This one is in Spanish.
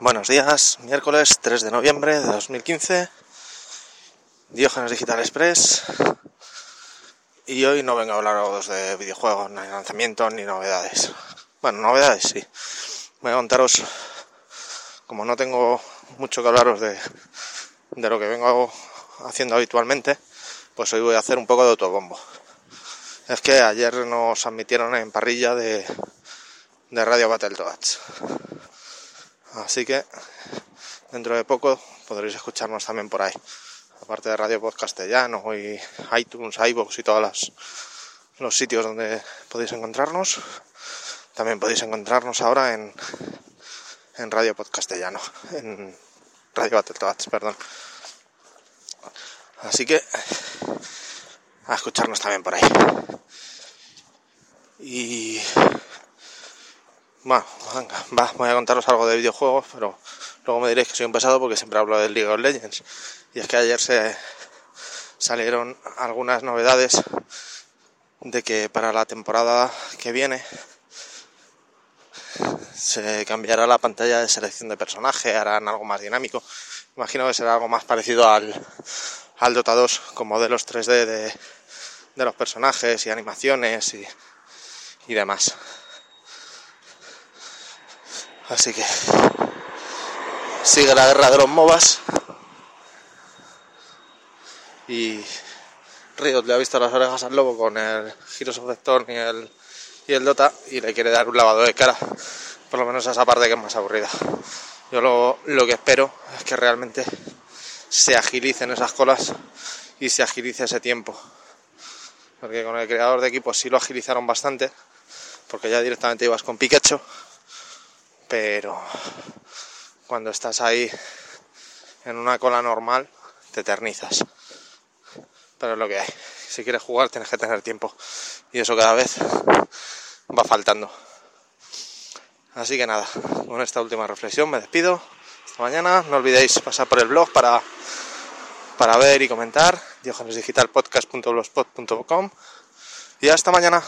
Buenos días, miércoles 3 de noviembre de 2015, Diógenes Digital Express. Y hoy no vengo a hablaros de videojuegos, ni lanzamientos, ni novedades. Bueno, novedades sí. Voy a contaros, como no tengo mucho que hablaros de, de lo que vengo haciendo habitualmente, pues hoy voy a hacer un poco de autobombo. Es que ayer nos admitieron en parrilla de, de Radio Battletoads. Así que dentro de poco podréis escucharnos también por ahí. Aparte de Radio Post Castellano y iTunes, iVoox y todos los sitios donde podéis encontrarnos. También podéis encontrarnos ahora en, en Radio Pod Castellano, en Radio Battletoads, perdón. Así que a escucharnos también por ahí. Y bueno, va, voy a contaros algo de videojuegos, pero luego me diréis que soy un pesado porque siempre hablo del League of Legends. Y es que ayer se salieron algunas novedades de que para la temporada que viene se cambiará la pantalla de selección de personaje, harán algo más dinámico. Imagino que será algo más parecido al, al Dota 2 con modelos 3D de, de los personajes y animaciones y, y demás. Así que sigue la guerra de los MOBAs. Y Riot le ha visto las orejas al lobo con el Heroes of the Storm y el, y el Dota y le quiere dar un lavado de cara. Por lo menos a esa parte que es más aburrida. Yo lo, lo que espero es que realmente se agilicen esas colas y se agilice ese tiempo. Porque con el creador de equipos sí lo agilizaron bastante, porque ya directamente ibas con Pikachu pero cuando estás ahí en una cola normal te eternizas. Pero es lo que hay. Si quieres jugar tienes que tener tiempo y eso cada vez va faltando. Así que nada, con esta última reflexión me despido. Hasta mañana. No olvidéis pasar por el blog para, para ver y comentar. diogenesdigitalpodcast.blogspot.com y hasta mañana.